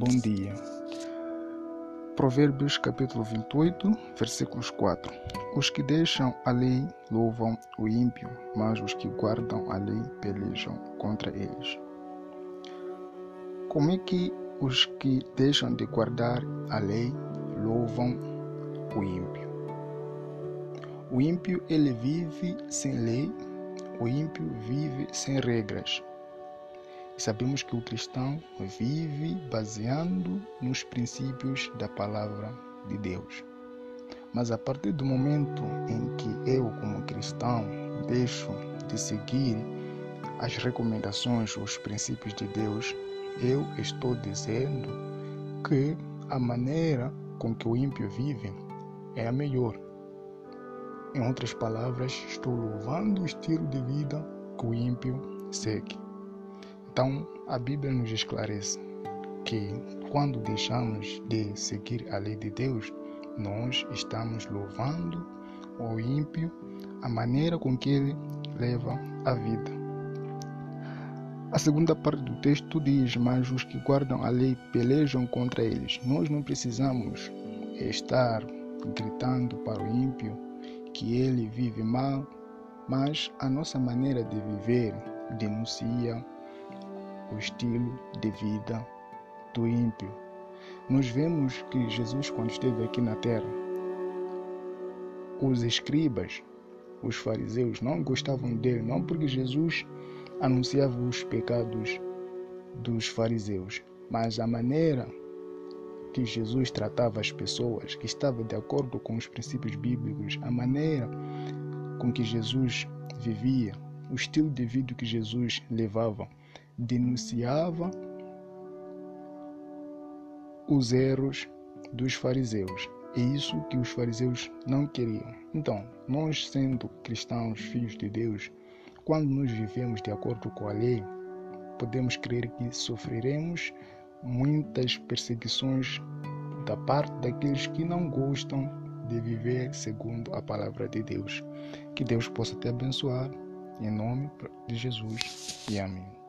Bom dia. Provérbios capítulo 28, versículos 4. Os que deixam a lei louvam o ímpio, mas os que guardam a lei pelejam contra eles. Como é que os que deixam de guardar a lei louvam o ímpio? O ímpio ele vive sem lei, o ímpio vive sem regras. Sabemos que o cristão vive baseando nos princípios da palavra de Deus. Mas a partir do momento em que eu, como cristão, deixo de seguir as recomendações, os princípios de Deus, eu estou dizendo que a maneira com que o ímpio vive é a melhor. Em outras palavras, estou louvando o estilo de vida que o ímpio segue. Então, a Bíblia nos esclarece que quando deixamos de seguir a lei de Deus, nós estamos louvando o ímpio a maneira com que ele leva a vida. A segunda parte do texto diz: Mas os que guardam a lei pelejam contra eles. Nós não precisamos estar gritando para o ímpio que ele vive mal, mas a nossa maneira de viver denuncia o estilo de vida do ímpio. Nós vemos que Jesus, quando esteve aqui na terra, os escribas, os fariseus, não gostavam dele, não porque Jesus anunciava os pecados dos fariseus, mas a maneira que Jesus tratava as pessoas, que estava de acordo com os princípios bíblicos, a maneira com que Jesus vivia, o estilo de vida que Jesus levava, denunciava os erros dos fariseus. É isso que os fariseus não queriam. Então, nós sendo cristãos, filhos de Deus, quando nós vivemos de acordo com a lei, podemos crer que sofreremos muitas perseguições da parte daqueles que não gostam de viver segundo a palavra de Deus. Que Deus possa te abençoar em nome de Jesus e amém.